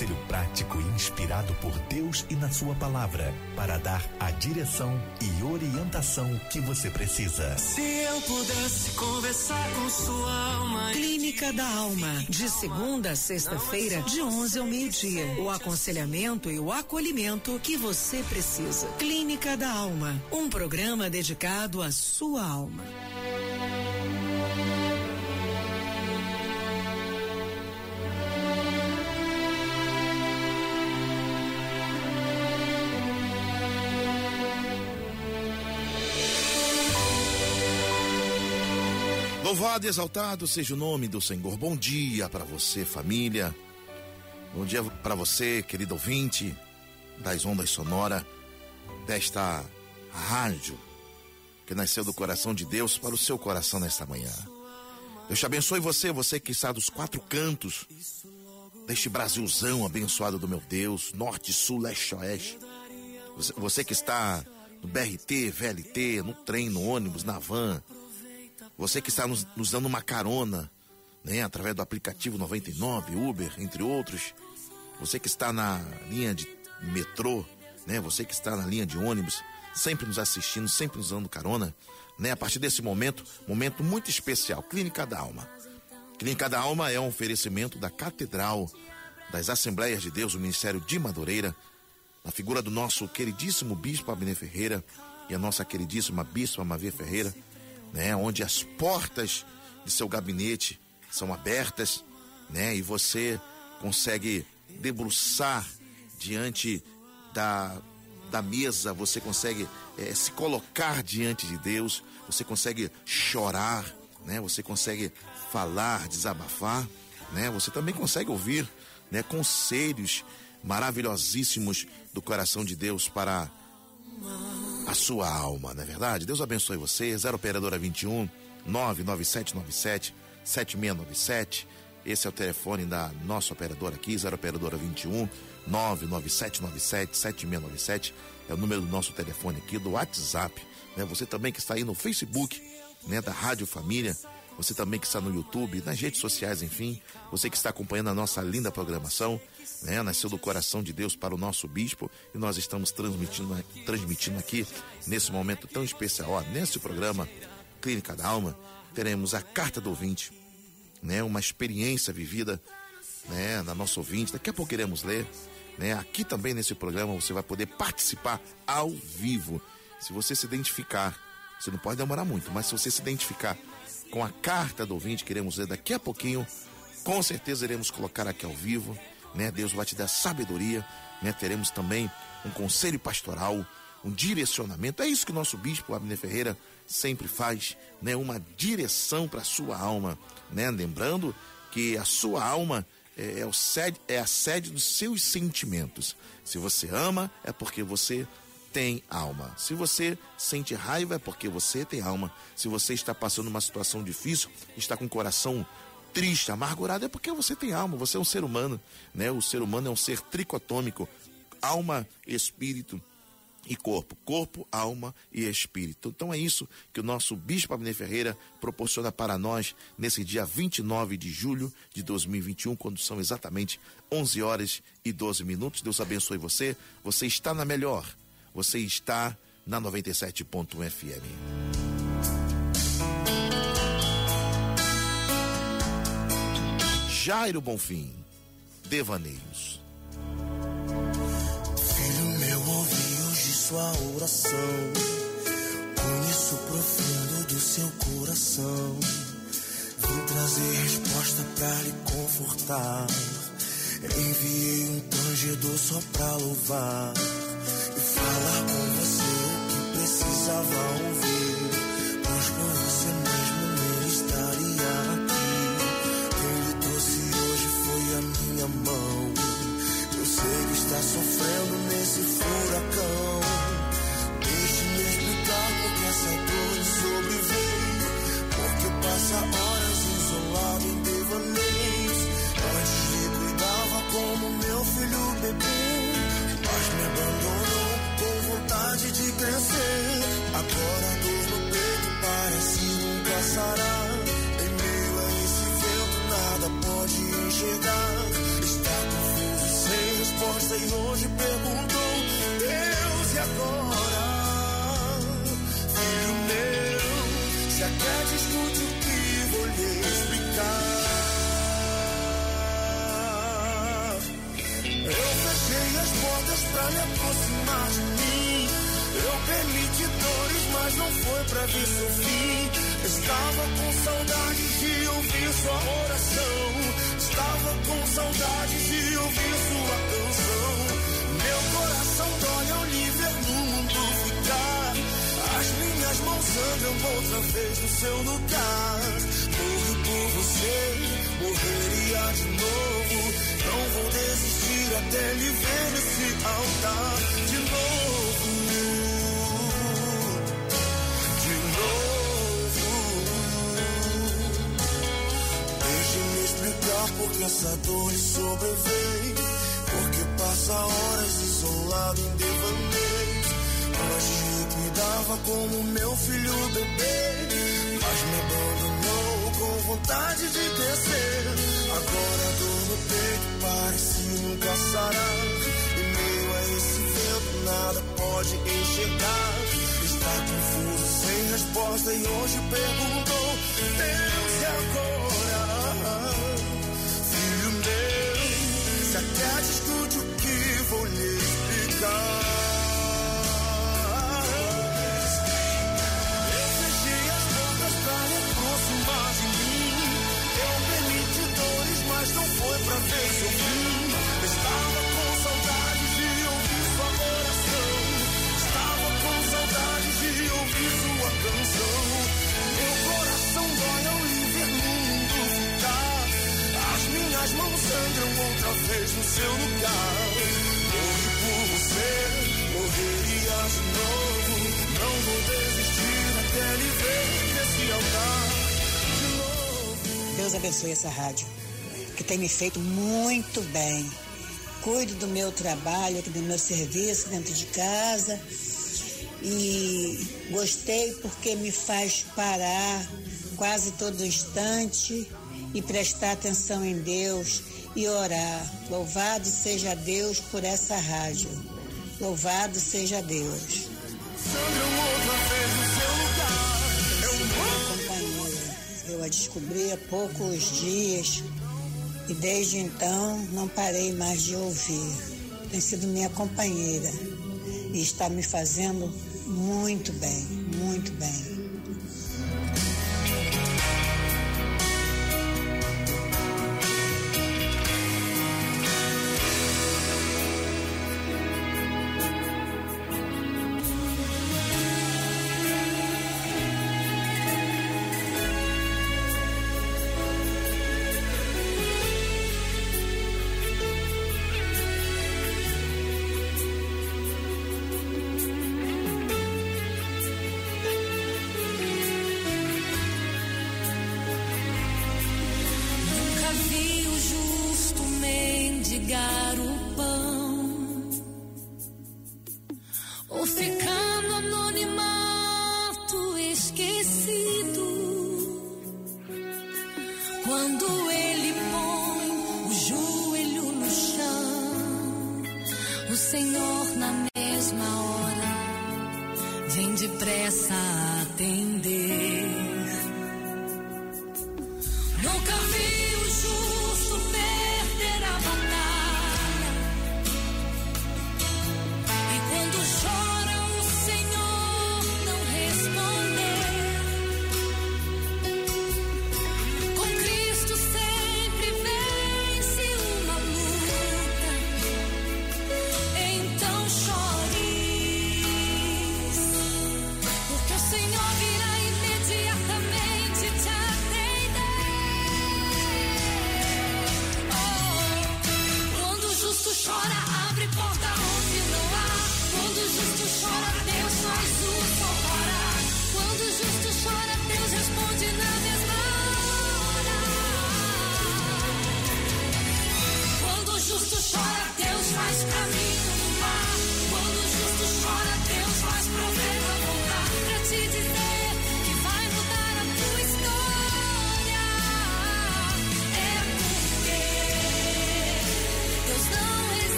Um conselho prático e inspirado por Deus e na Sua palavra para dar a direção e orientação que você precisa. Se eu pudesse conversar com sua alma. Clínica da Alma, de segunda a sexta-feira, de 11 ao meio-dia. O aconselhamento e o acolhimento que você precisa. Clínica da Alma, um programa dedicado à sua alma. Louvado e exaltado seja o nome do Senhor. Bom dia para você, família. Bom dia para você, querido ouvinte das ondas sonora desta rádio que nasceu do coração de Deus para o seu coração nesta manhã. Deus te abençoe você, você que está dos quatro cantos deste Brasilzão abençoado do meu Deus, norte, sul, leste, oeste. Você, você que está no BRT, VLT, no trem, no ônibus, na van, você que está nos, nos dando uma carona, né, através do aplicativo 99, Uber, entre outros. Você que está na linha de metrô, né, você que está na linha de ônibus, sempre nos assistindo, sempre nos dando carona, né? A partir desse momento, momento muito especial, Clínica da Alma. Clínica da Alma é um oferecimento da Catedral das Assembleias de Deus, o Ministério de Madureira, na figura do nosso queridíssimo Bispo Abner Ferreira e a nossa queridíssima Bispa Mavia Ferreira né? Onde as portas de seu gabinete são abertas, né? E você consegue debruçar diante da, da mesa, você consegue é, se colocar diante de Deus, você consegue chorar, né? Você consegue falar, desabafar, né? Você também consegue ouvir, né? Conselhos maravilhosíssimos do coração de Deus para a sua alma, não é verdade? Deus abençoe você. 0 Operadora 21 99797 7697. Esse é o telefone da nossa operadora aqui, 0 Operadora 21 99797 7697. É o número do nosso telefone aqui, do WhatsApp. Né? Você também que está aí no Facebook, né, da Rádio Família. Você também que está no YouTube, nas redes sociais, enfim. Você que está acompanhando a nossa linda programação né? Nasceu do coração de Deus para o nosso bispo e nós estamos transmitindo, transmitindo aqui nesse momento tão especial, ó, nesse programa Clínica da Alma, teremos a carta do ouvinte, né? Uma experiência vivida, né, na nossa ouvinte. Daqui a pouco iremos ler, né? Aqui também nesse programa você vai poder participar ao vivo. Se você se identificar, você não pode demorar muito, mas se você se identificar com a carta do ouvinte, queremos ler daqui a pouquinho, com certeza iremos colocar aqui ao vivo né? Deus vai te dar sabedoria, né? Teremos também um conselho pastoral, um direcionamento. É isso que o nosso bispo Abner Ferreira sempre faz, né? Uma direção para a sua alma, né? Lembrando que a sua alma é, é, o sede, é a sede dos seus sentimentos. Se você ama, é porque você tem alma. Se você sente raiva, é porque você tem alma. Se você está passando uma situação difícil, está com o coração triste, amargurado, é porque você tem alma, você é um ser humano, né? O ser humano é um ser tricotômico, alma, espírito e corpo, corpo, alma e espírito. Então é isso que o nosso bispo Abner Ferreira proporciona para nós nesse dia 29 de julho de 2021, quando são exatamente 11 horas e 12 minutos. Deus abençoe você. Você está na melhor. Você está na 97.1 FM. Jairo Bonfim, Devaneios. Filho meu, ouvi hoje sua oração. Conheço o profundo do seu coração. Vim trazer resposta pra lhe confortar. Enviei um tangedor só pra louvar e falar com você o que precisava ouvir. Agora a dor no peito parece nunca sarar. Em meio a esse vento, nada pode enxergar. Está confuso, sem resposta, e hoje perguntou: Deus, e agora? Filho meu, se quer discute o que vou lhe explicar. Eu fechei as portas pra me aproximar de mim. Eu permiti dores, mas não foi pra ver seu fim. Estava com saudade de ouvir sua oração. Estava com saudade de ouvir sua canção. Meu coração dói ao ver no mundo ficar. As minhas mãos sangram outra vez no seu lugar. Morro por você, morreria de novo. Não vou desistir até lhe ver nesse altar de novo. Explicar por que essa dor lhe sobreveio. Porque passa horas isolado em devaneios. Antes lhe cuidava como meu filho bebê. Mas me abandonou com vontade de crescer. Agora a dor no peito parece nunca sarar. Em meio a esse vento nada pode enxergar. Está confuso, sem resposta e hoje perguntou: acredita, escute o que vou lhe explicar. Eu fechei as portas pra aproximar de mim. Eu permiti dores, mas não foi pra ver seu fim. Minhas mãos sangram outra vez no seu lugar. Morri por você, morreria de novo. Não vou desistir até lhe ver nesse altar de novo. Deus abençoe essa rádio, que tem me feito muito bem. Cuido do meu trabalho, do meu serviço dentro de casa. E gostei porque me faz parar quase todo instante e prestar atenção em Deus e orar. Louvado seja Deus por essa rádio. Louvado seja Deus. Companheira. Eu a descobri há poucos dias e desde então não parei mais de ouvir. Tem sido minha companheira e está me fazendo muito bem, muito bem.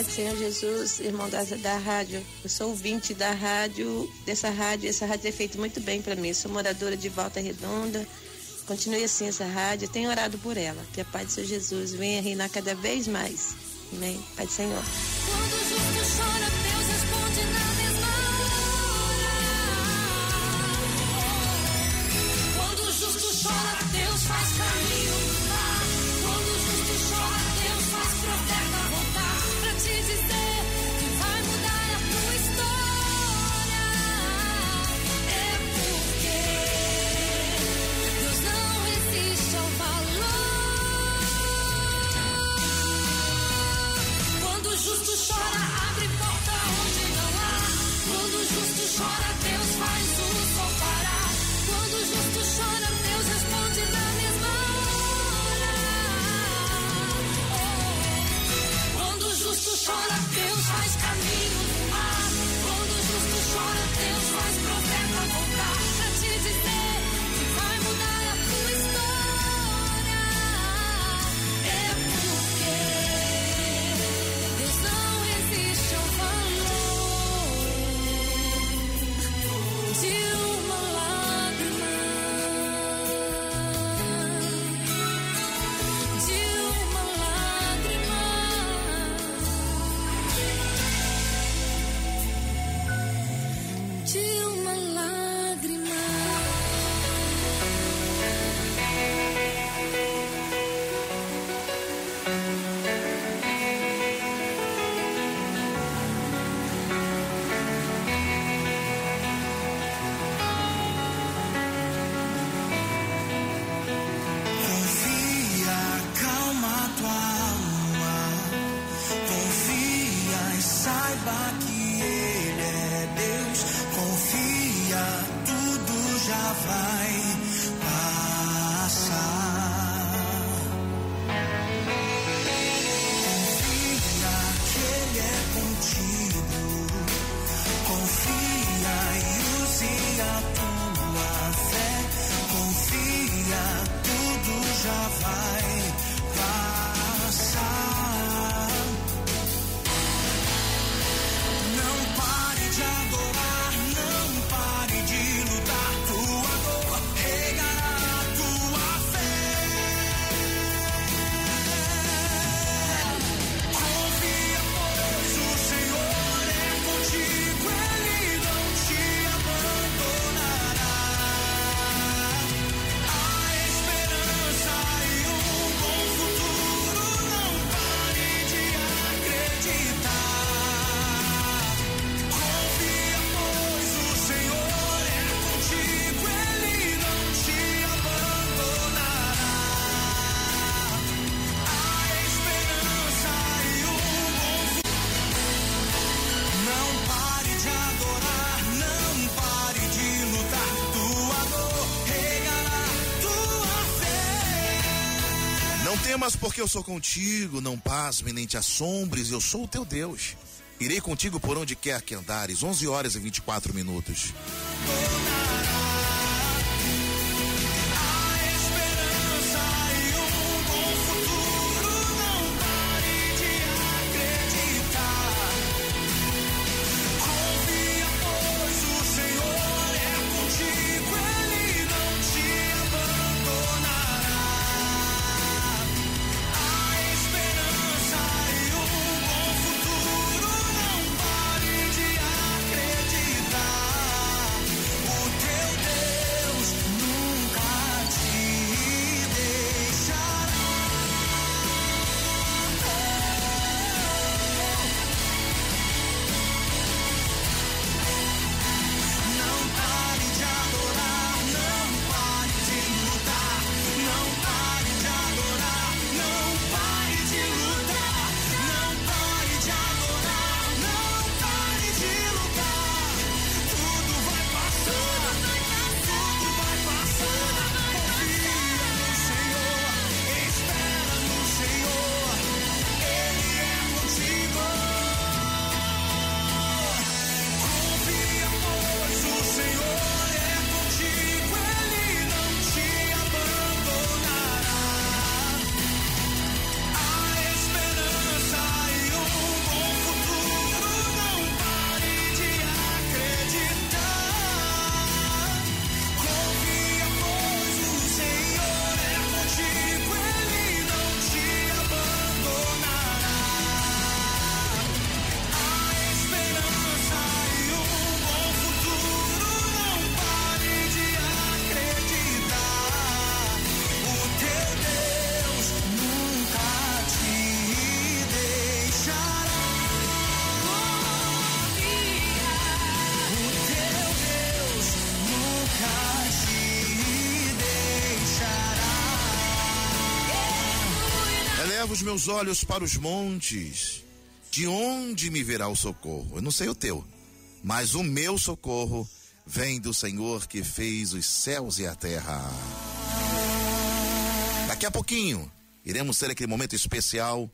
Pai do Senhor Jesus, irmão da, da rádio. Eu sou ouvinte da rádio, dessa rádio. Essa rádio tem é feito muito bem para mim. Sou moradora de Volta Redonda. Continue assim essa rádio. Tenho orado por ela. Que a paz do Senhor Jesus venha reinar cada vez mais. Amém. Pai do Senhor. Quando justo chora, Deus na justo chora, Deus faz caminho. porque eu sou contigo, não pasme nem te assombres, eu sou o teu Deus. Irei contigo por onde quer que andares. 11 horas e 24 minutos. Os meus olhos para os montes, de onde me virá o socorro? Eu não sei o teu, mas o meu socorro vem do Senhor que fez os céus e a terra. Daqui a pouquinho, iremos ter aquele momento especial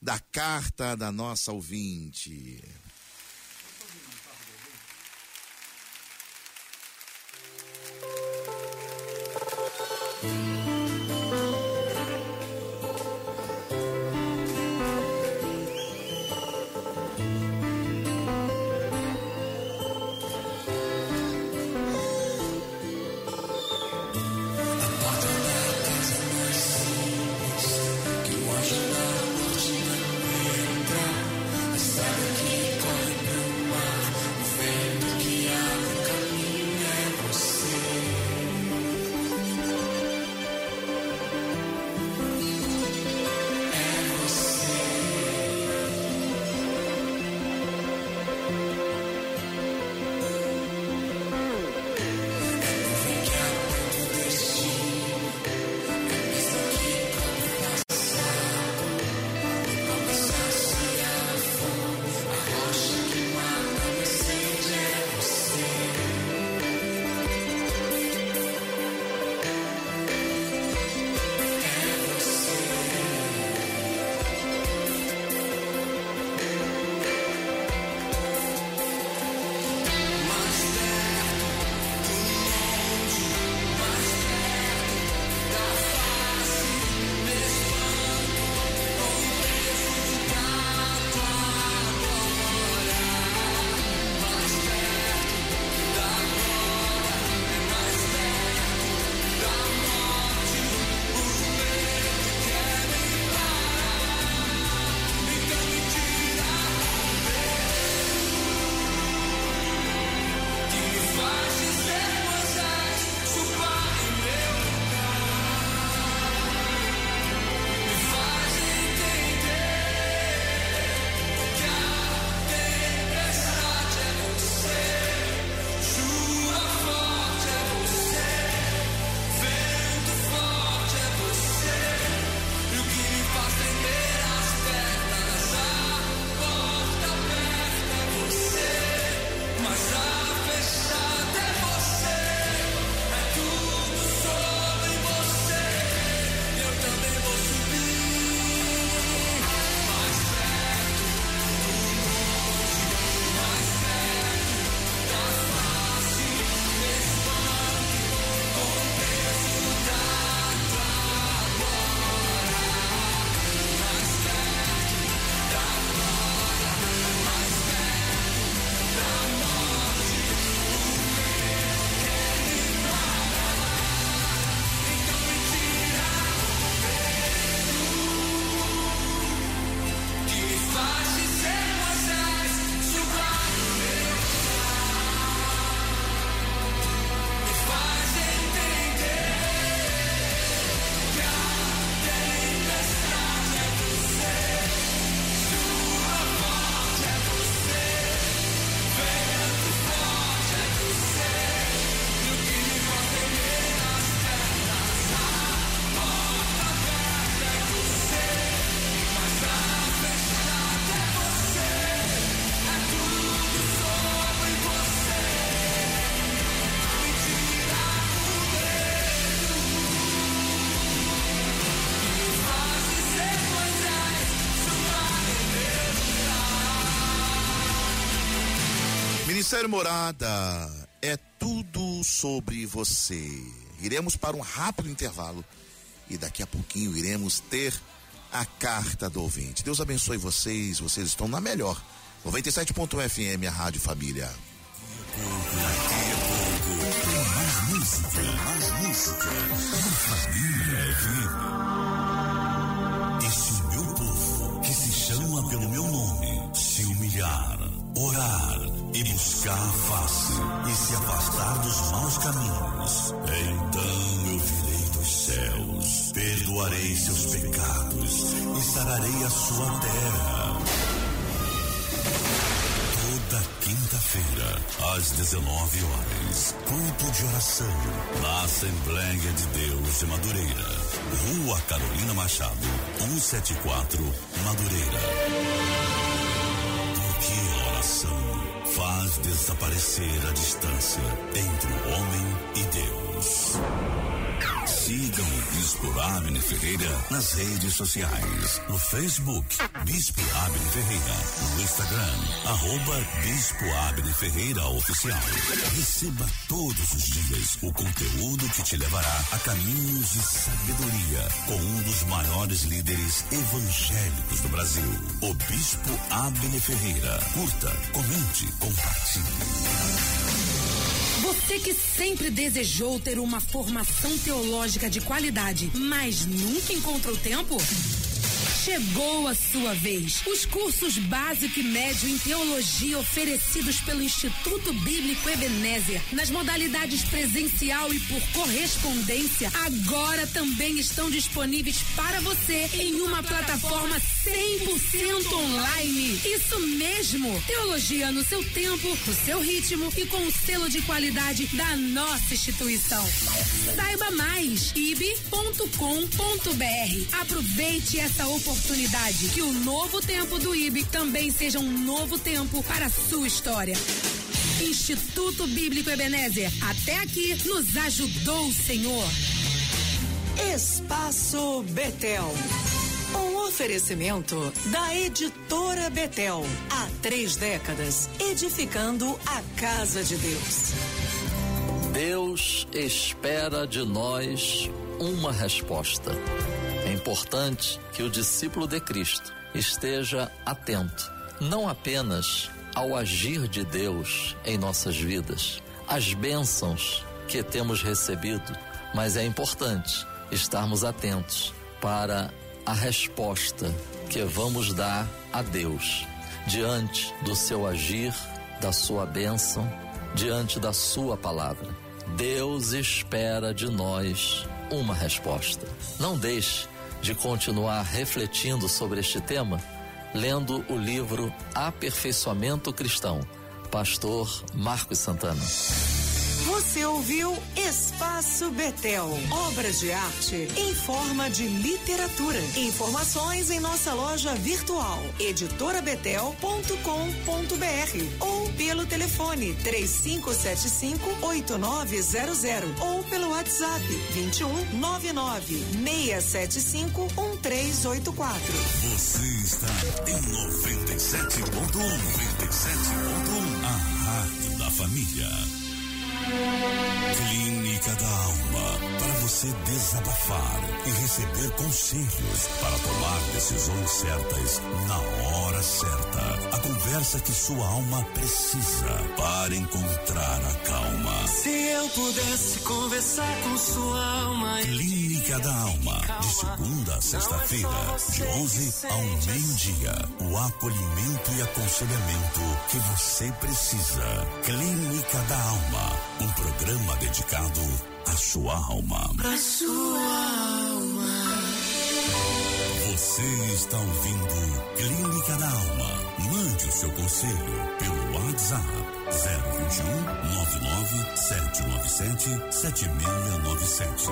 da carta da nossa ouvinte. Ministério Morada é tudo sobre você. Iremos para um rápido intervalo e daqui a pouquinho iremos ter a carta do ouvinte. Deus abençoe vocês, vocês estão na melhor. 97.fm, a Rádio Família. Mais música, mais música. Família face e se afastar dos maus caminhos, então eu virei dos céus, perdoarei seus pecados e sararei a sua terra. Toda quinta-feira, às 19 horas, culto de oração na Assembleia de Deus de Madureira Rua Carolina Machado, 174, Madureira. Desaparecer a distância entre o homem e Deus. Sigam o Bispo Abner Ferreira nas redes sociais. No Facebook, Bispo Abner Ferreira. No Instagram, arroba Bispo Abner Ferreira Oficial. Receba todos os dias o conteúdo que te levará a caminhos de sabedoria com um dos maiores líderes evangélicos do Brasil, o Bispo Abner Ferreira. Curta, comente, compartilhe. Você que sempre desejou ter uma formação teológica de qualidade, mas nunca encontrou tempo? Chegou a sua vez. Os cursos básico e médio em teologia oferecidos pelo Instituto Bíblico Ebenezer, nas modalidades presencial e por correspondência, agora também estão disponíveis para você em uma plataforma 100% online. Isso mesmo! Teologia no seu tempo, no seu ritmo e com o selo de qualidade da nossa instituição. Saiba mais ib.com.br. Aproveite essa oportunidade que o novo tempo do IB também seja um novo tempo para a sua história. Instituto Bíblico Ebenezer, até aqui nos ajudou o Senhor. Espaço Betel. Um oferecimento da editora Betel. Há três décadas, edificando a casa de Deus. Deus espera de nós uma resposta. É importante que o discípulo de Cristo esteja atento, não apenas ao agir de Deus em nossas vidas, às bênçãos que temos recebido, mas é importante estarmos atentos para a resposta que vamos dar a Deus diante do seu agir, da sua bênção, diante da sua palavra. Deus espera de nós uma resposta. Não deixe de continuar refletindo sobre este tema, lendo o livro Aperfeiçoamento Cristão, pastor Marcos Santana. Você ouviu Espaço Betel, obras de arte em forma de literatura. Informações em nossa loja virtual editorabetel.com.br ou pelo telefone 3575-8900 ou pelo WhatsApp 21 99 675 1384. Você está em 97.1, 97.1, a Rádio da Família. Длинный Clínica da Alma, para você desabafar e receber conselhos para tomar decisões certas na hora certa. A conversa que sua alma precisa para encontrar a calma. Se eu pudesse conversar com sua alma. Clínica da Alma, de segunda a sexta-feira, de 11 ao meio-dia. O acolhimento e aconselhamento que você precisa. Clínica da Alma, um programa dedicado à sua alma. A sua alma. Você está ouvindo Clínica da Alma. Mande o seu conselho pelo WhatsApp 021 99 797 7697.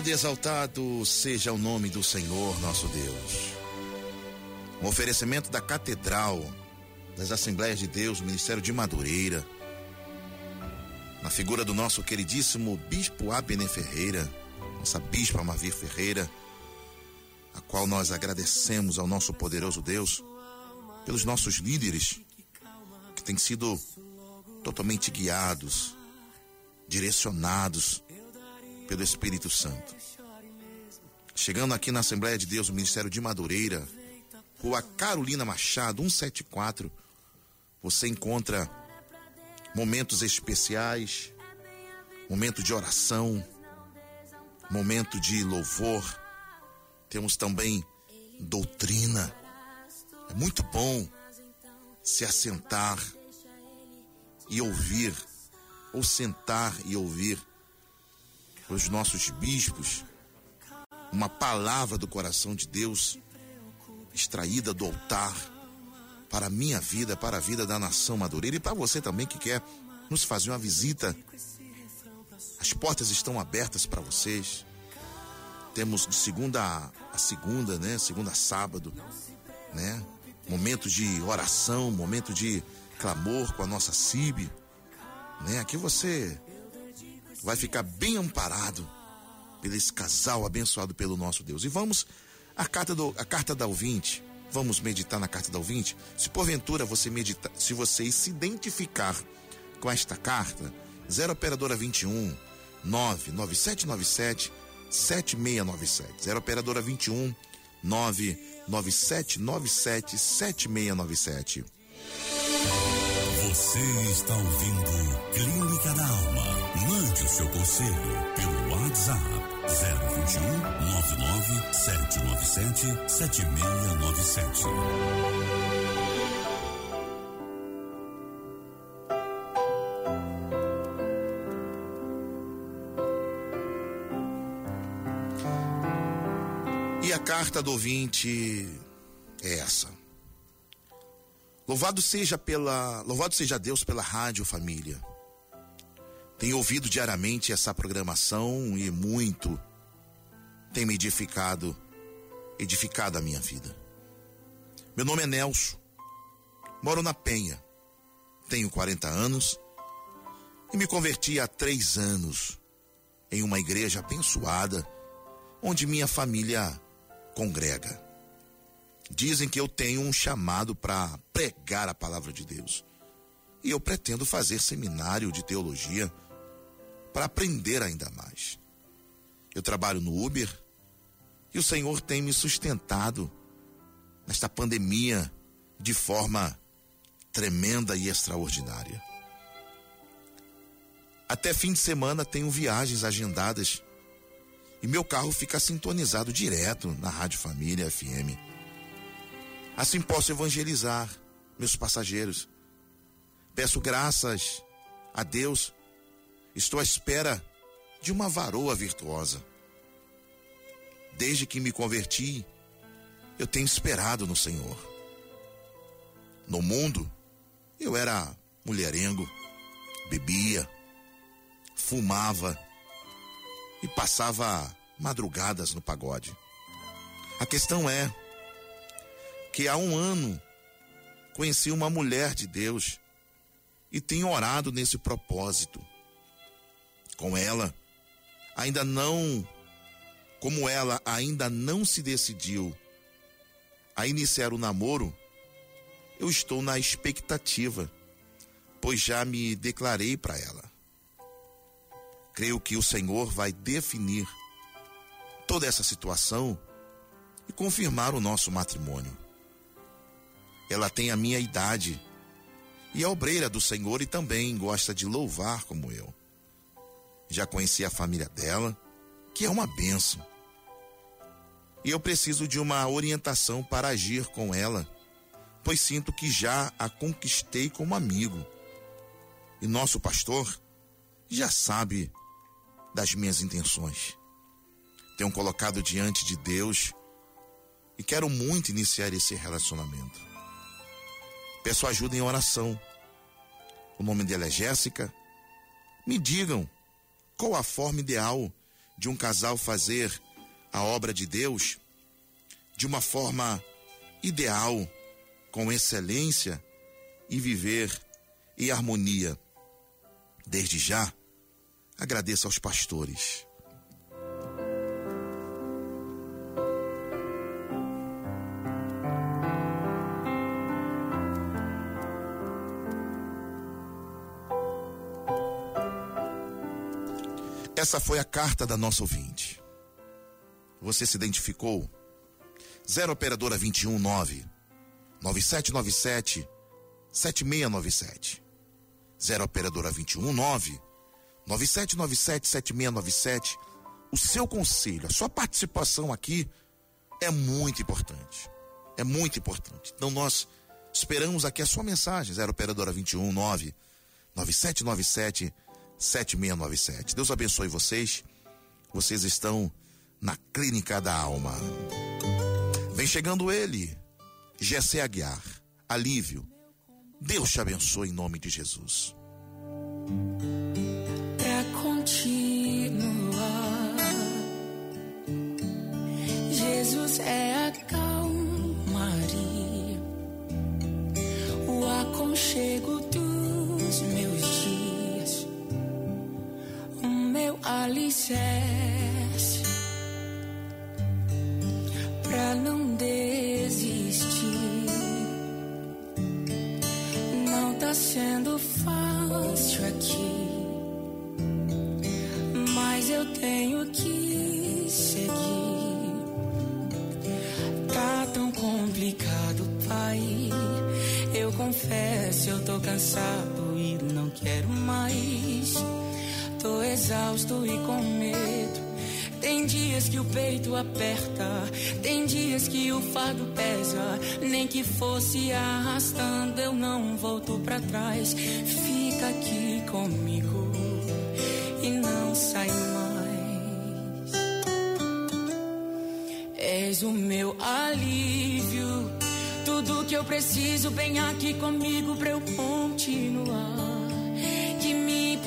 Louvado e exaltado seja o nome do Senhor nosso Deus. Um oferecimento da Catedral das Assembleias de Deus, Ministério de Madureira, na figura do nosso queridíssimo Bispo Abner Ferreira, nossa Bispa Mavir Ferreira, a qual nós agradecemos ao nosso poderoso Deus pelos nossos líderes que têm sido totalmente guiados, direcionados pelo Espírito Santo. Chegando aqui na Assembleia de Deus, o Ministério de Madureira, Rua Carolina Machado, 174, você encontra momentos especiais, momento de oração, momento de louvor. Temos também doutrina. É muito bom se assentar e ouvir, ou sentar e ouvir os nossos bispos, uma palavra do coração de Deus extraída do altar para a minha vida, para a vida da nação Madureira e para você também que quer nos fazer uma visita. As portas estão abertas para vocês. Temos de segunda a segunda, né? Segunda a sábado, né? Momento de oração, momento de clamor com a nossa CIB, né? Aqui você vai ficar bem amparado pelo esse casal abençoado pelo nosso Deus. E vamos a carta do a carta da ouvinte. Vamos meditar na carta da ouvinte. Se porventura você meditar, se você se identificar com esta carta, 0 operadora 21 99797 7697. 0 operadora 21 99797 7697. Você está ouvindo Clínica da Alma. Mande o seu conselho pelo WhatsApp 021 99 797 7697. E a carta do ouvinte é essa. Louvado seja pela, louvado seja Deus pela rádio família. Tenho ouvido diariamente essa programação e muito tem me edificado, edificado a minha vida. Meu nome é Nelson. Moro na Penha. Tenho 40 anos e me converti há três anos em uma igreja abençoada onde minha família congrega. Dizem que eu tenho um chamado para pregar a palavra de Deus. E eu pretendo fazer seminário de teologia para aprender ainda mais. Eu trabalho no Uber e o Senhor tem me sustentado nesta pandemia de forma tremenda e extraordinária. Até fim de semana tenho viagens agendadas e meu carro fica sintonizado direto na Rádio Família FM. Assim posso evangelizar meus passageiros. Peço graças a Deus. Estou à espera de uma varoa virtuosa. Desde que me converti, eu tenho esperado no Senhor. No mundo, eu era mulherengo, bebia, fumava e passava madrugadas no pagode. A questão é que há um ano conheci uma mulher de Deus e tenho orado nesse propósito. Com ela, ainda não, como ela ainda não se decidiu a iniciar o namoro, eu estou na expectativa, pois já me declarei para ela. Creio que o Senhor vai definir toda essa situação e confirmar o nosso matrimônio. Ela tem a minha idade e é obreira do Senhor e também gosta de louvar como eu. Já conheci a família dela, que é uma bênção. E eu preciso de uma orientação para agir com ela, pois sinto que já a conquistei como amigo. E nosso pastor já sabe das minhas intenções. Tenho colocado diante de Deus e quero muito iniciar esse relacionamento. Peço ajuda em oração. O nome dela é Jéssica. Me digam qual a forma ideal de um casal fazer a obra de Deus de uma forma ideal, com excelência e viver em harmonia. Desde já, agradeço aos pastores. Essa foi a carta da nossa ouvinte. Você se identificou? 0 operadora 219 9797 7697. 0 operadora 219 9797 7697. O seu conselho, a sua participação aqui é muito importante. É muito importante. Então nós esperamos aqui a sua mensagem, 0 operadora 219 9797 7697. Deus abençoe vocês. Vocês estão na Clínica da Alma. Vem chegando ele, Gessé Aguiar, alívio. Deus te abençoe em nome de Jesus. Pra continuar, Jesus é a calmaria, o aconchego alicerce pra não desistir. Não tá sendo fácil aqui, mas eu tenho que seguir. Tá tão complicado, pai. Eu confesso, eu tô cansado e não quero mais. Tô exausto e com medo. Tem dias que o peito aperta, tem dias que o fardo pesa. Nem que fosse arrastando, eu não volto pra trás. Fica aqui comigo e não sai mais. És o meu alívio, tudo que eu preciso, vem aqui comigo pra eu continuar.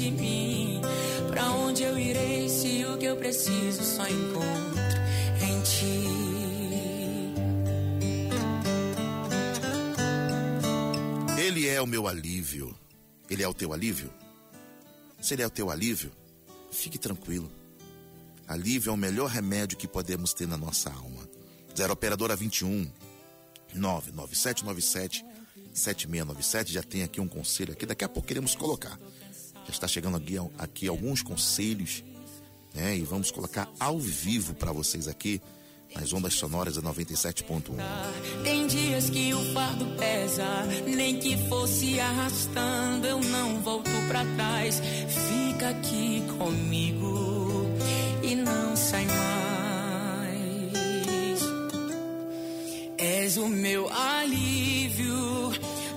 de mim. Pra onde eu irei se o que eu preciso só encontro em ti? Ele é o meu alívio. Ele é o teu alívio? Se ele é o teu alívio, fique tranquilo. Alívio é o melhor remédio que podemos ter na nossa alma. Zero Operadora 21 99797 7697. Já tem aqui um conselho aqui. Daqui a pouco queremos colocar. Está chegando aqui, aqui alguns conselhos, né? E vamos colocar ao vivo para vocês aqui nas ondas sonoras da 97.1. Tem dias que o fardo pesa, nem que fosse arrastando, eu não volto pra trás. Fica aqui comigo e não sai mais. És o meu alívio,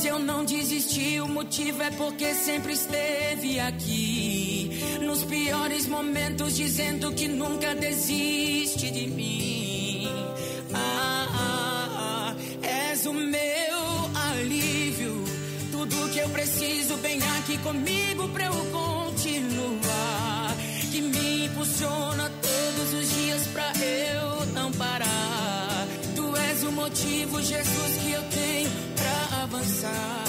Se eu não desisti, o motivo é porque sempre esteve aqui. Nos piores momentos, dizendo que nunca desiste de mim. Ah, ah, ah, és o meu alívio. Tudo que eu preciso, vem aqui comigo pra eu continuar. Que me impulsiona todos os dias pra eu não parar. Tu és o motivo, Jesus, que eu tenho avançar.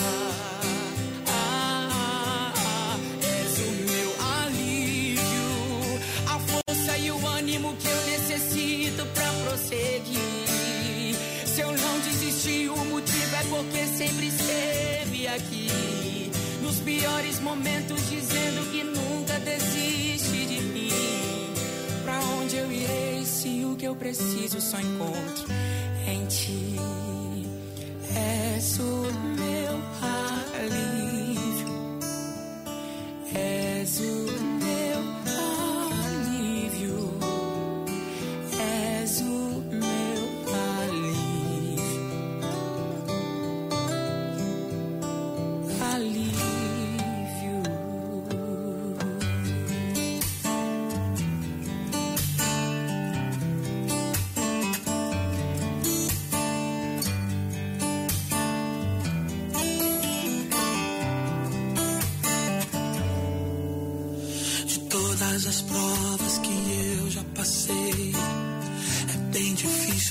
Ah, és o meu alívio, a força e o ânimo que eu necessito pra prosseguir. Se eu não desisti, o motivo é porque sempre esteve aqui. Nos piores momentos, dizendo que nunca desiste de mim. Pra onde eu irei se o que eu preciso só encontro em ti? És o meu alívio, és o meu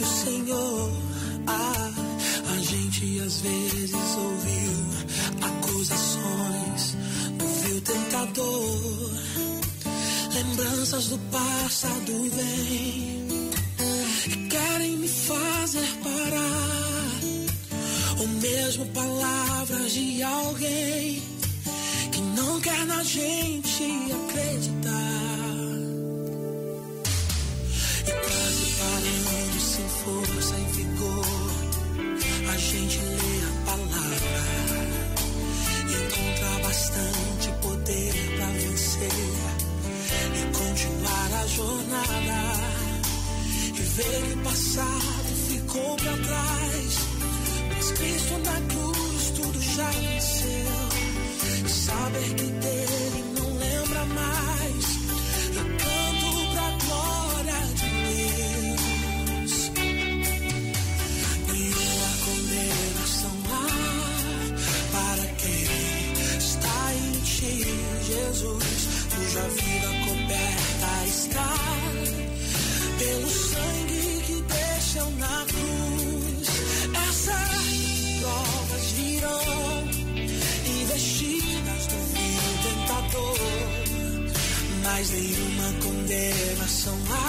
difícil, Senhor. Ah, a A gente às vezes ouviu acusações do vil tentador. Lembranças do passado vêm e querem me fazer parar. Ou mesmo palavras de alguém que não quer na gente acreditar. Força e vigor, a gente lê a palavra encontra bastante poder para vencer e continuar a jornada. E ver que o passado ficou para trás, mas Cristo na cruz tudo já venceu. E saber que dele não lembra mais, Jesus, cuja vida coberta está pelo sangue que desceu na cruz. Essas provas virão investidas do vil tentador, mas nenhuma condenação há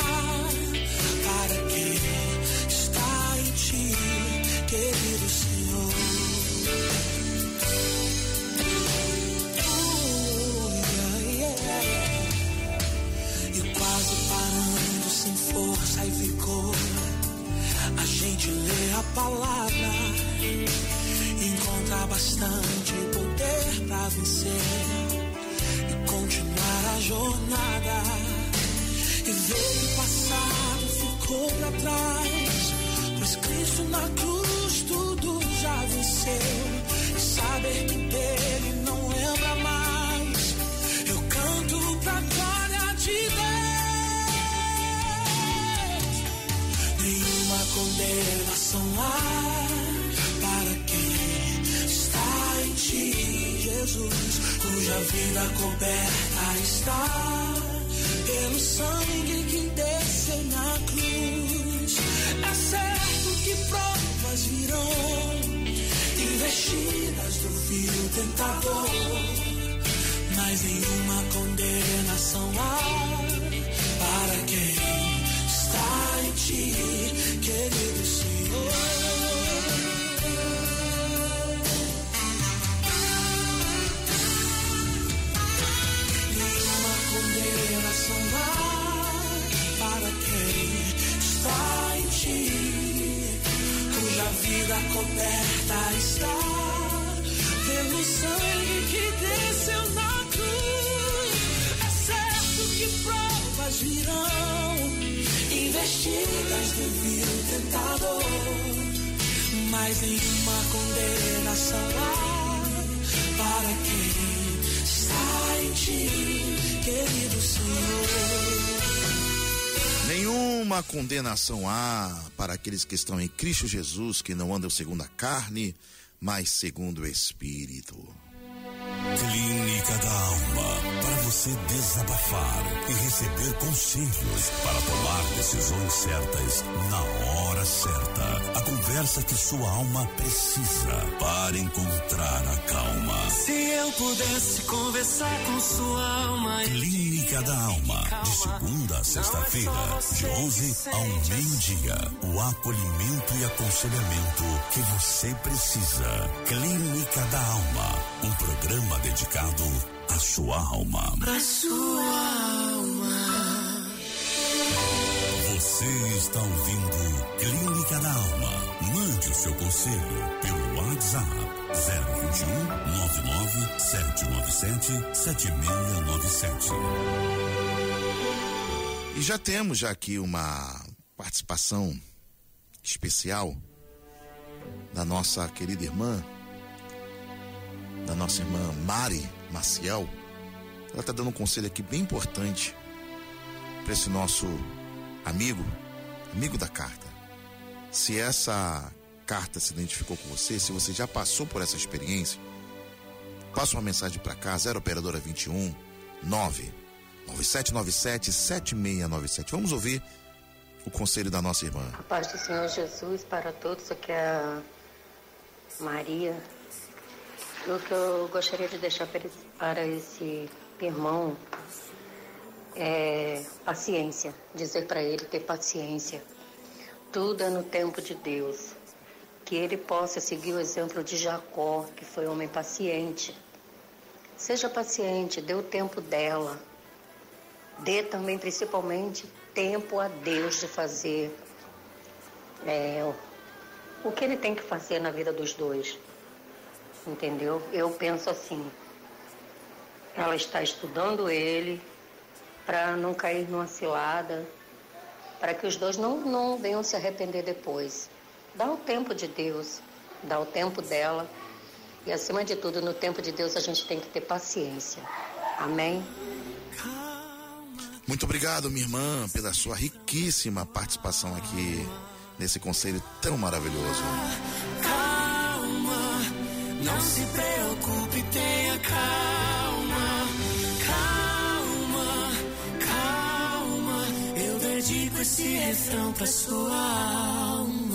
para quem está em ti, querido Senhor. Força e vigor, a gente lê a palavra. Encontra bastante poder pra vencer. E continuar a jornada. E que o passado ficou pra trás. Pois Cristo na cruz tudo já venceu. E saber que dele não lembra mais. Eu canto pra glória nenhuma condenação há para quem está em ti, Jesus, cuja vida coberta está pelo sangue que desceu na cruz. É certo que provas virão, investidas do vil tentador, mas nenhuma condenação há para quem querido Senhor. Nenhuma condenação há para quem está em ti, cuja vida coberta está pelo sangue que desceu na cruz. É certo que provas virão, investidas do mas nenhuma condenação há para quem está em ti, querido Senhor. Nenhuma condenação há para aqueles que estão em Cristo Jesus, que não andam segundo a carne, mas segundo o Espírito. Clínica da Alma. Para você desabafar e receber conselhos para tomar decisões certas na hora certa. A conversa que sua alma precisa para encontrar a calma. Se eu pudesse conversar com sua alma. Clínica da Alma. De segunda a sexta-feira, de 11 ao meio-dia. O acolhimento e aconselhamento que você precisa. Clínica da Alma. Um programa dedicado sua alma. A sua alma. Você está ouvindo Clínica da Alma. Mande o seu conselho pelo WhatsApp 021 99 797 7697. E já temos já aqui uma participação especial da nossa querida irmã, da nossa irmã Mari Maciel. Ela está dando um conselho aqui bem importante para esse nosso amigo, amigo da carta. Se essa carta se identificou com você, se você já passou por essa experiência, passa uma mensagem para cá, 0 operadora 21 9 9797 7697. Vamos ouvir o conselho da nossa irmã. A paz do Senhor Jesus para todos. Aqui é a Maria. O que eu gostaria de deixar para esse irmão é paciência, dizer para ele ter paciência. Tudo é no tempo de Deus. Que ele possa seguir o exemplo de Jacó, que foi homem paciente. Seja paciente, dê o tempo dela. Dê também, principalmente, tempo a Deus de fazer é, o que ele tem que fazer na vida dos dois. Entendeu? Eu penso assim. Ela está estudando ele para não cair numa cilada, para que os dois não, não venham se arrepender depois. Dá o tempo de Deus, dá o tempo dela. E acima de tudo, no tempo de Deus, a gente tem que ter paciência. Amém? Muito obrigado, minha irmã, pela sua riquíssima participação aqui nesse conselho tão maravilhoso. Não se preocupe, tenha calma. Calma, calma, eu dedico esse refrão pra sua alma.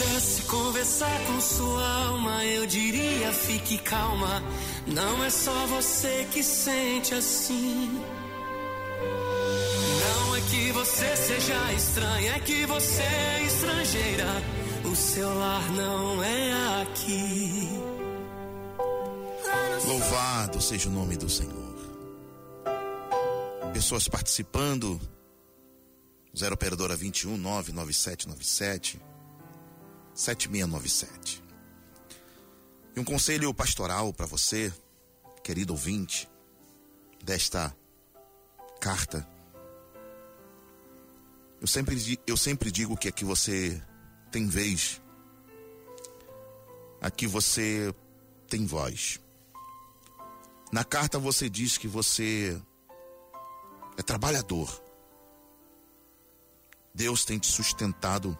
Pudesse conversar com sua alma, eu diria: fique calma. Não é só você que sente assim. Não é que você seja estranha, é que você é estrangeira. O seu lar não é aqui. Louvado seja o nome do Senhor. Pessoas participando. 0 operadora 21 99797 7697. E um conselho pastoral para você, querido ouvinte, desta carta. Eu sempre, eu sempre digo que aqui você tem vez, aqui você tem voz. Na carta você diz que você é trabalhador. Deus tem te sustentado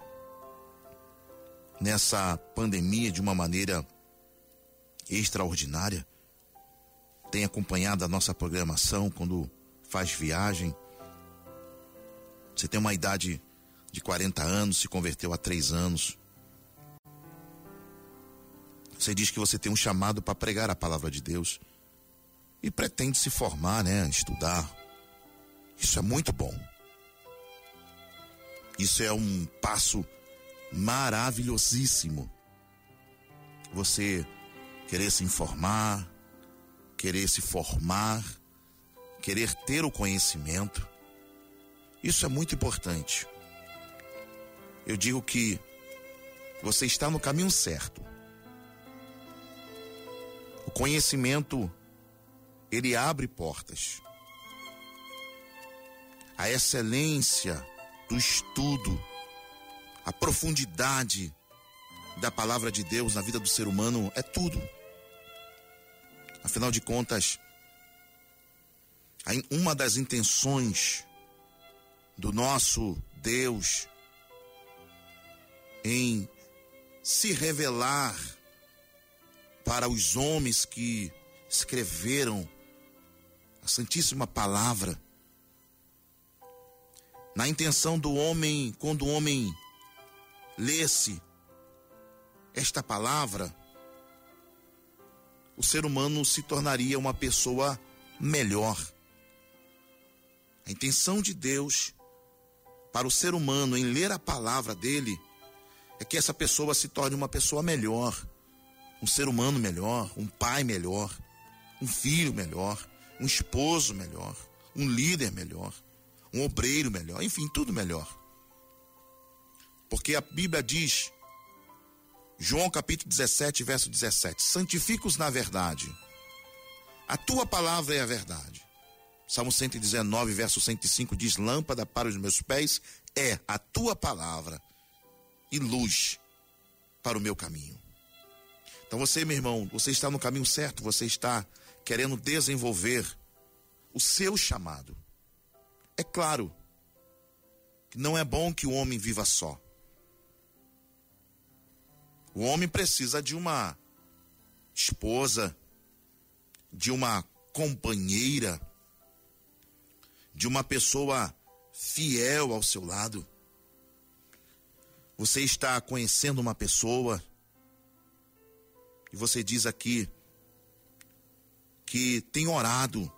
nessa pandemia de uma maneira extraordinária. Tem acompanhado a nossa programação quando faz viagem. Você tem uma idade de 40 anos, se converteu há três anos. Você diz que você tem um chamado para pregar a palavra de Deus e pretende se formar, né, estudar. Isso é muito bom. Isso é um passo maravilhosíssimo. Você querer se informar, querer se formar, querer ter o conhecimento. Isso é muito importante. Eu digo que você está no caminho certo. O conhecimento ele abre portas. A excelência do estudo, a profundidade da palavra de Deus na vida do ser humano é tudo. Afinal de contas, uma das intenções do nosso Deus em se revelar para os homens que escreveram a Santíssima Palavra, na intenção do homem, quando o homem lesse esta palavra, o ser humano se tornaria uma pessoa melhor. A intenção de Deus para o ser humano em ler a palavra dele é que essa pessoa se torne uma pessoa melhor, um ser humano melhor, um pai melhor, um filho melhor, um esposo melhor, um líder melhor, um obreiro melhor, enfim, tudo melhor. Porque a Bíblia diz, João capítulo 17, verso 17: santifica-os na verdade. A tua palavra é a verdade. Salmo 119, verso 105 diz: Lâmpada para os meus pés é a tua palavra e luz para o meu caminho. Então você, meu irmão, você está no caminho certo, você está querendo desenvolver o seu chamado. É claro que não é bom que o homem viva só. O homem precisa de uma esposa, de uma companheira, de uma pessoa fiel ao seu lado. Você está conhecendo uma pessoa e você diz aqui que tem orado,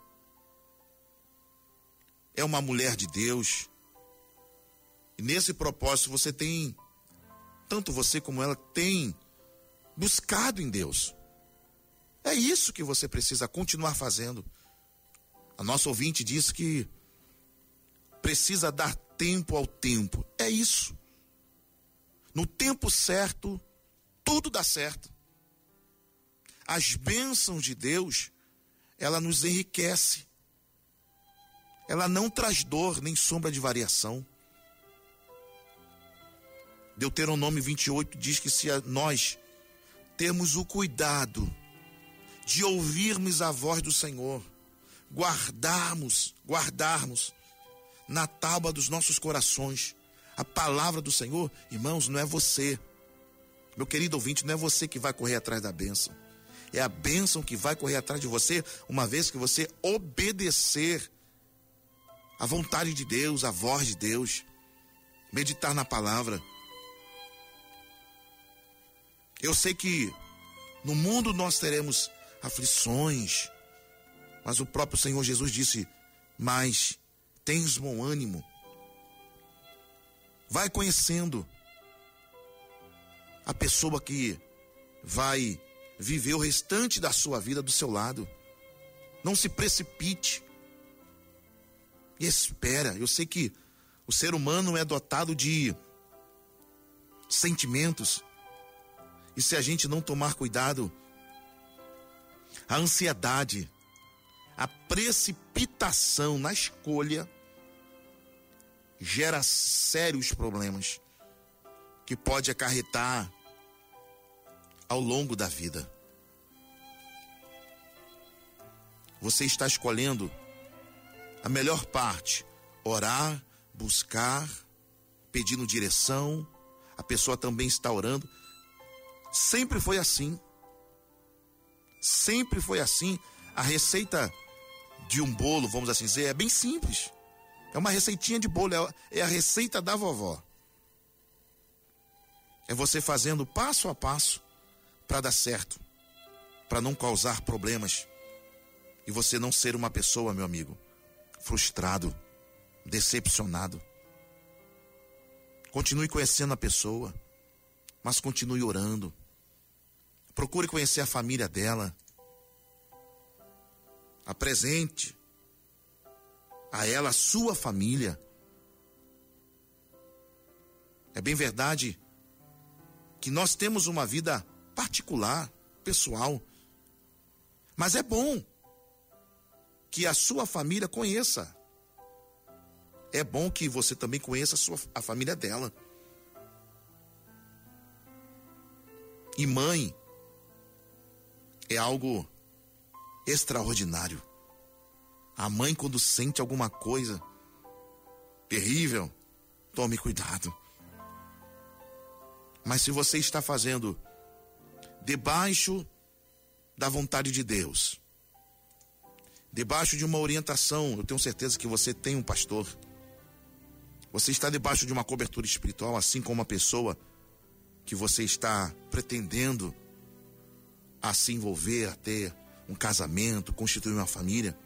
é uma mulher de Deus, e nesse propósito você tem, tanto você como ela, tem buscado em Deus. É isso que você precisa continuar fazendo. A nossa ouvinte disse que precisa dar tempo ao tempo. É isso. No tempo certo, tudo dá certo. As bênçãos de Deus, ela nos enriquece. Ela não traz dor nem sombra de variação. Deuteronômio 28 diz que se nós termos o cuidado de ouvirmos a voz do Senhor, guardarmos, guardarmos na tábua dos nossos corações a palavra do Senhor, irmãos, não é você, meu querido ouvinte, não é você que vai correr atrás da bênção, é a bênção que vai correr atrás de você, uma vez que você obedecer a vontade de Deus, a voz de Deus, meditar na palavra. Eu sei que no mundo nós teremos aflições, mas o próprio Senhor Jesus disse: Mas tens bom ânimo. Vai conhecendo a pessoa que vai viver o restante da sua vida do seu lado. Não se precipite. E espera. Eu sei que o ser humano é dotado de sentimentos. E se a gente não tomar cuidado, a ansiedade, a precipitação na escolha gera sérios problemas que pode acarretar ao longo da vida. Você está escolhendo a melhor parte, orar, buscar, pedindo direção, a pessoa também está orando. Sempre foi assim. Sempre foi assim. A receita de um bolo, vamos assim dizer, é bem simples. É uma receitinha de bolo, é, é a receita da vovó. É você fazendo passo a passo para dar certo, para não causar problemas e você não ser uma pessoa, meu amigo, frustrado, decepcionado. Continue conhecendo a pessoa, mas continue orando. Procure conhecer a família dela. Apresente a ela a sua família. É bem verdade que nós temos uma vida particular, pessoal. Mas é bom que a sua família conheça. É bom que você também conheça a, sua, a família dela. E mãe é algo extraordinário. A mãe, quando sente alguma coisa terrível, tome cuidado. Mas se você está fazendo debaixo da vontade de Deus, debaixo de uma orientação, eu tenho certeza que você tem um pastor. Você está debaixo de uma cobertura espiritual, assim como uma pessoa que você está pretendendo a se envolver, a ter um casamento, constituir uma família.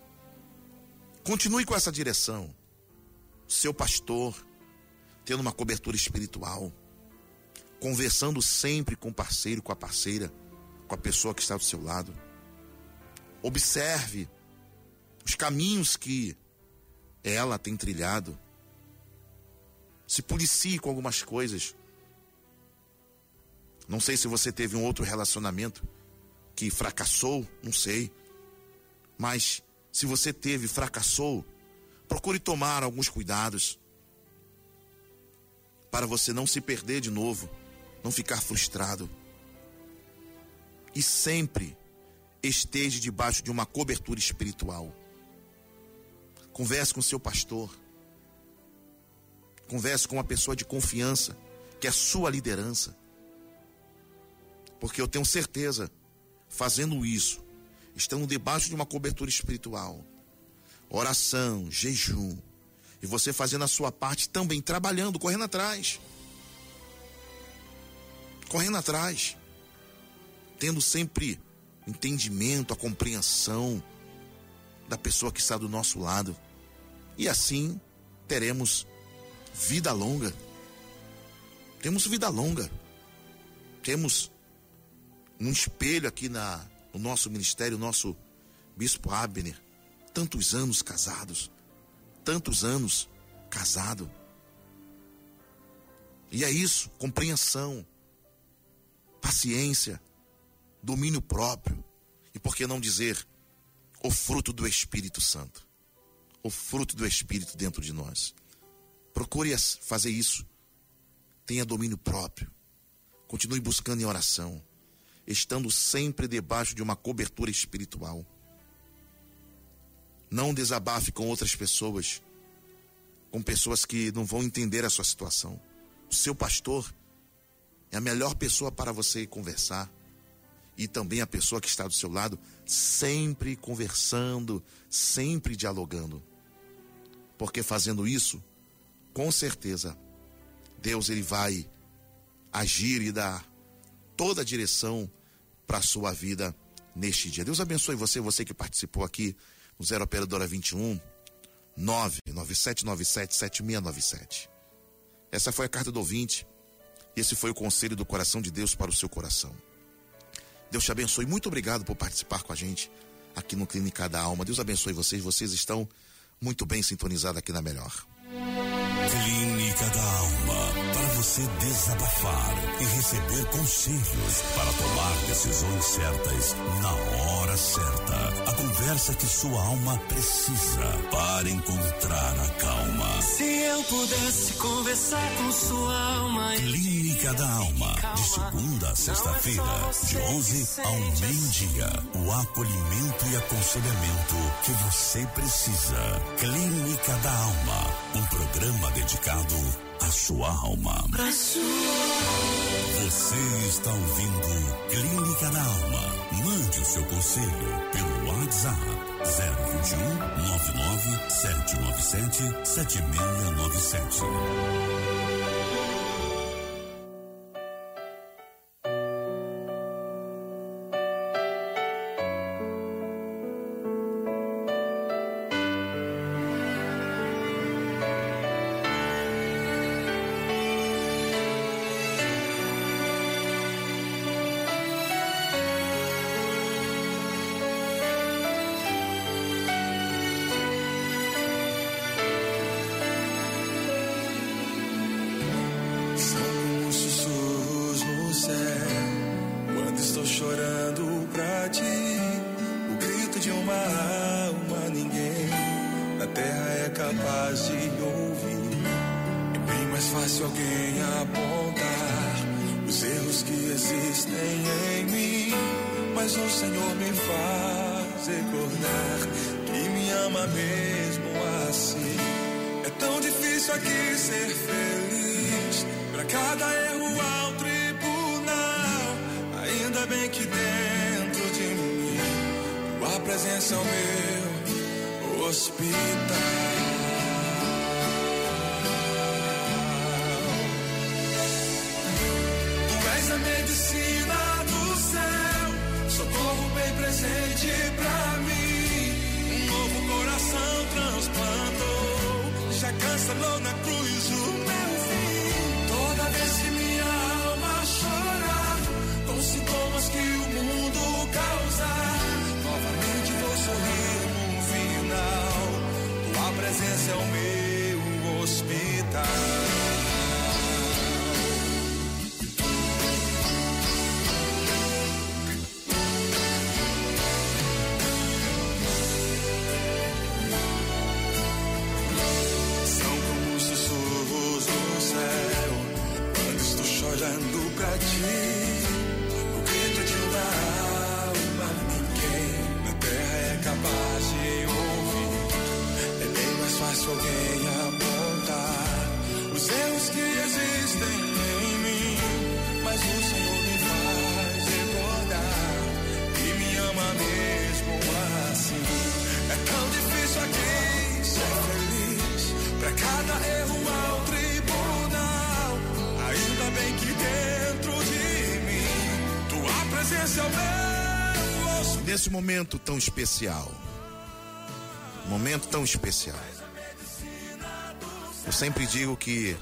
Continue com essa direção. Seu pastor, tendo uma cobertura espiritual, conversando sempre com o parceiro, com a parceira, com a pessoa que está do seu lado. Observe os caminhos que ela tem trilhado. Se policie com algumas coisas. Não sei se você teve um outro relacionamento que fracassou, não sei. Mas se você teve, fracassou, procure tomar alguns cuidados para você não se perder de novo, não ficar frustrado. E sempre esteja debaixo de uma cobertura espiritual. Converse com seu pastor. Converse com uma pessoa de confiança, que é sua liderança. Porque eu tenho certeza, fazendo isso, estando debaixo de uma cobertura espiritual, oração, jejum, e você fazendo a sua parte também, trabalhando, correndo atrás. Correndo atrás. Tendo sempre entendimento, a compreensão da pessoa que está do nosso lado. E assim teremos vida longa. Temos vida longa. Temos um espelho aqui na, no nosso ministério, o nosso bispo Abner. Tantos anos casados. Tantos anos casado. E é isso, compreensão, paciência, domínio próprio. E por que não dizer o fruto do Espírito Santo? O fruto do Espírito dentro de nós. Procure fazer isso. Tenha domínio próprio. Continue buscando em oração, estando sempre debaixo de uma cobertura espiritual. Não desabafe com outras pessoas, com pessoas que não vão entender a sua situação. O seu pastor é a melhor pessoa para você conversar. E também a pessoa que está do seu lado, sempre conversando, sempre dialogando. Porque fazendo isso, com certeza, Deus ele vai agir e dar toda a direção para a sua vida neste dia. Deus abençoe você, você que participou aqui no Zero Operadora 21 997977697. Essa foi a carta do ouvinte. Esse foi o conselho do coração de Deus para o seu coração. Deus te abençoe. Muito obrigado por participar com a gente aqui no Clínica da Alma. Deus abençoe vocês. Vocês estão muito bem sintonizados aqui na melhor. Clínica da Alma. Para você desabafar e receber conselhos para tomar decisões certas na hora certa. A conversa que sua alma precisa para encontrar a calma. Se eu pudesse conversar com sua. Clínica da Alma. De segunda a sexta-feira, de 11 ao meio-dia. O acolhimento e aconselhamento que você precisa. Clínica da Alma. Um programa dedicado à sua alma. Você está ouvindo Clínica da Alma. Mande o seu conselho pelo WhatsApp 021 99 797 7697. Cancelou na cruz o meu fim. Toda vez que meu. Nesse momento tão especial, momento tão especial, eu sempre digo que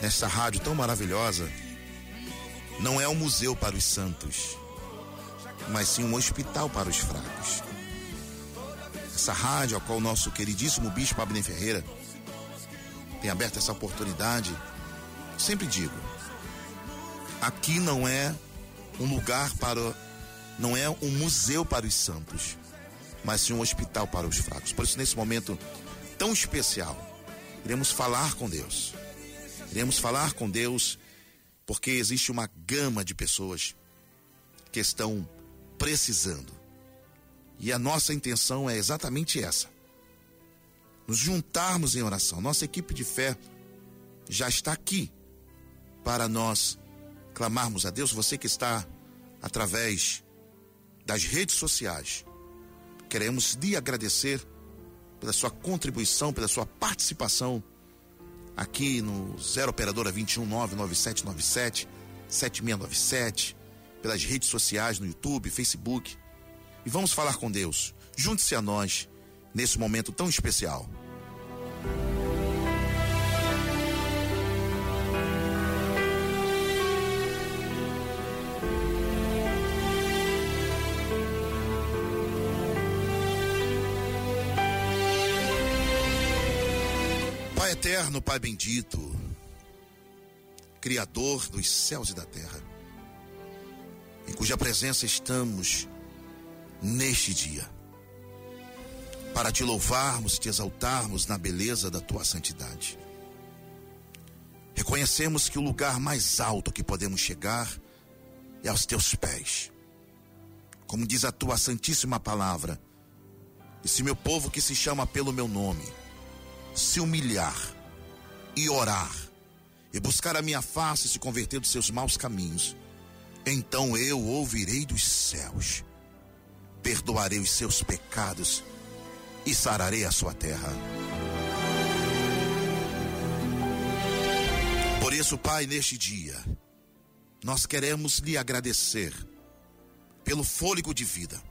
nessa rádio tão maravilhosa, não é um museu para os santos, mas sim um hospital para os fracos. Essa rádio, a qual o nosso queridíssimo bispo Abner Ferreira tem aberto essa oportunidade, sempre digo, aqui não é um lugar para, não é um museu para os santos, mas sim um hospital para os fracos. Por isso, nesse momento tão especial, iremos falar com Deus. Iremos falar com Deus porque existe uma gama de pessoas que estão precisando. E a nossa intenção é exatamente essa: nos juntarmos em oração. Nossa equipe de fé já está aqui para nós clamarmos a Deus. Você que está através das redes sociais, queremos lhe agradecer pela sua contribuição, pela sua participação aqui no 0 operadora 2199797 7697, pelas redes sociais no YouTube, Facebook. E vamos falar com Deus. Junte-se a nós nesse momento tão especial. Eterno, Pai bendito, Criador dos céus e da terra, em cuja presença estamos neste dia, para te louvarmos, te exaltarmos na beleza da tua santidade. Reconhecemos que o lugar mais alto que podemos chegar é aos teus pés. Como diz a tua santíssima palavra, e se meu povo que se chama pelo meu nome, se humilhar e orar e buscar a minha face e se converter dos seus maus caminhos, então eu ouvirei dos céus, perdoarei os seus pecados e sararei a sua terra. Por isso, Pai, neste dia, nós queremos lhe agradecer pelo fôlego de vida.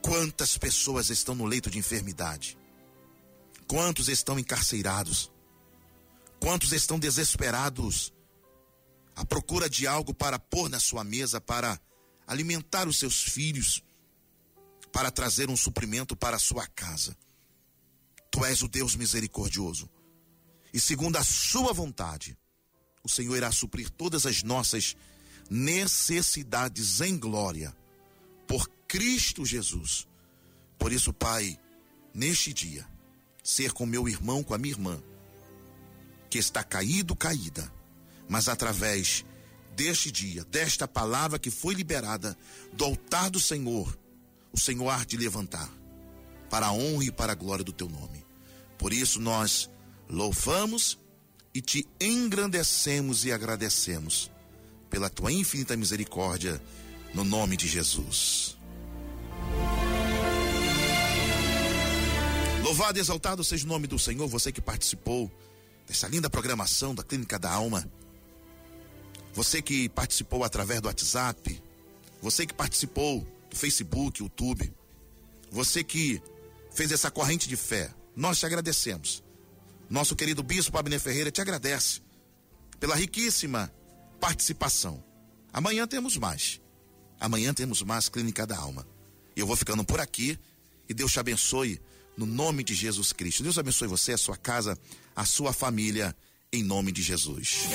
Quantas pessoas estão no leito de enfermidade? Quantos estão encarceirados? Quantos estão desesperados à procura de algo para pôr na sua mesa, para alimentar os seus filhos, para trazer um suprimento para a sua casa? Tu és o Deus misericordioso. E segundo a sua vontade, o Senhor irá suprir todas as nossas necessidades em glória por Cristo Jesus. Por isso, Pai, neste dia, ser com meu irmão, com a minha irmã, que está caído, caída, mas através deste dia, desta palavra que foi liberada do altar do Senhor, o Senhor há de levantar para a honra e para a glória do teu nome. Por isso nós louvamos e te engrandecemos e agradecemos pela tua infinita misericórdia, no nome de Jesus. Louvado e exaltado seja o nome do Senhor, você que participou dessa linda programação da Clínica da Alma. Você que participou através do WhatsApp, você que participou do Facebook, YouTube, você que fez essa corrente de fé, nós te agradecemos. Nosso querido Bispo Abner Ferreira te agradece pela riquíssima participação. Amanhã temos mais. Amanhã temos mais Clínica da Alma. Eu vou ficando por aqui e Deus te abençoe no nome de Jesus Cristo. Deus abençoe você, a sua casa, a sua família, em nome de Jesus.